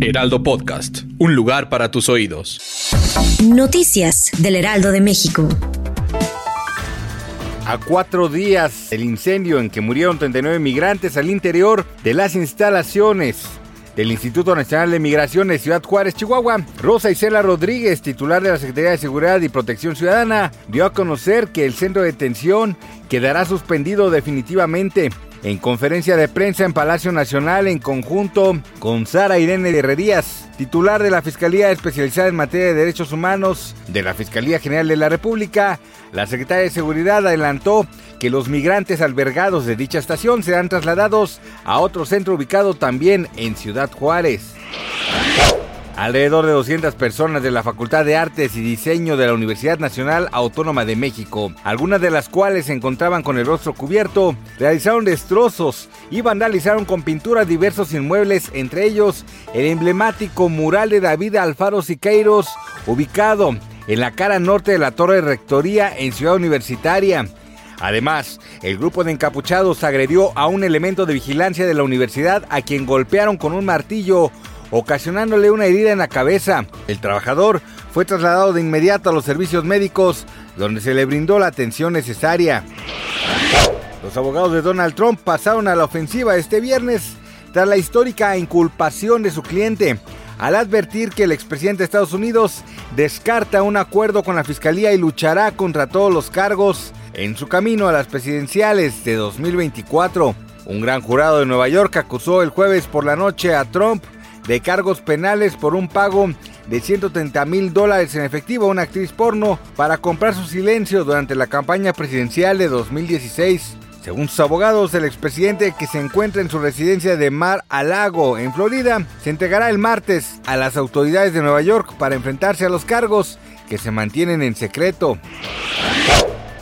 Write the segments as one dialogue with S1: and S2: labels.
S1: Heraldo Podcast, un lugar para tus oídos.
S2: Noticias del Heraldo de México.
S3: A cuatro días del incendio en que murieron 39 migrantes al interior de las instalaciones del Instituto Nacional de Migración de Ciudad Juárez, Chihuahua, Rosa Isela Rodríguez, titular de la Secretaría de Seguridad y Protección Ciudadana, dio a conocer que el centro de detención quedará suspendido definitivamente. En conferencia de prensa en Palacio Nacional en conjunto con Sara Irene Herrerías, titular de la Fiscalía Especializada en Materia de Derechos Humanos de la Fiscalía General de la República, la Secretaria de Seguridad adelantó que los migrantes albergados de dicha estación serán trasladados a otro centro ubicado también en Ciudad Juárez. Alrededor de 200 personas de la Facultad de Artes y Diseño de la Universidad Nacional Autónoma de México, algunas de las cuales se encontraban con el rostro cubierto, realizaron destrozos y vandalizaron con pintura diversos inmuebles, entre ellos el emblemático mural de David Alfaro Siqueiros, ubicado en la cara norte de la Torre de Rectoría en Ciudad Universitaria. Además, el grupo de encapuchados agredió a un elemento de vigilancia de la universidad a quien golpearon con un martillo ocasionándole una herida en la cabeza. El trabajador fue trasladado de inmediato a los servicios médicos, donde se le brindó la atención necesaria. Los abogados de Donald Trump pasaron a la ofensiva este viernes tras la histórica inculpación de su cliente, al advertir que el expresidente de Estados Unidos descarta un acuerdo con la fiscalía y luchará contra todos los cargos en su camino a las presidenciales de 2024. Un gran jurado de Nueva York acusó el jueves por la noche a Trump de cargos penales por un pago de 130 mil dólares en efectivo a una actriz porno para comprar su silencio durante la campaña presidencial de 2016. Según sus abogados, el expresidente que se encuentra en su residencia de Mar a Lago, en Florida, se entregará el martes a las autoridades de Nueva York para enfrentarse a los cargos que se mantienen en secreto.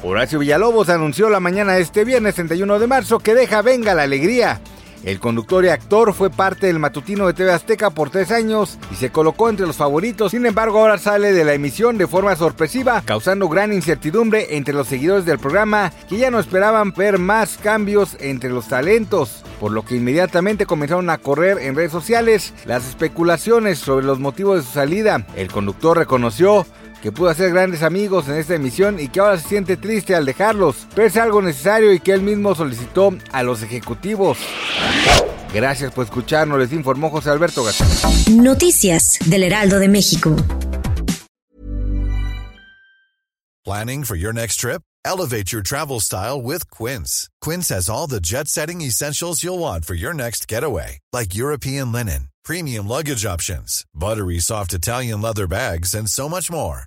S3: Horacio Villalobos anunció la mañana de este viernes 31 de marzo que deja venga la alegría el conductor y actor fue parte del matutino de TV Azteca por tres años y se colocó entre los favoritos. Sin embargo, ahora sale de la emisión de forma sorpresiva, causando gran incertidumbre entre los seguidores del programa que ya no esperaban ver más cambios entre los talentos, por lo que inmediatamente comenzaron a correr en redes sociales las especulaciones sobre los motivos de su salida. El conductor reconoció que pudo hacer grandes amigos en esta emisión y que ahora se siente triste al dejarlos, pero es algo necesario y que él mismo solicitó a los ejecutivos. Gracias por escucharnos, les informó José Alberto García.
S2: Noticias del Heraldo de México.
S4: Planning for your next trip? Elevate your travel style with Quince. Quince has all the jet setting essentials you'll want for your next getaway, like European linen, premium luggage options, buttery soft Italian leather bags, and so much more.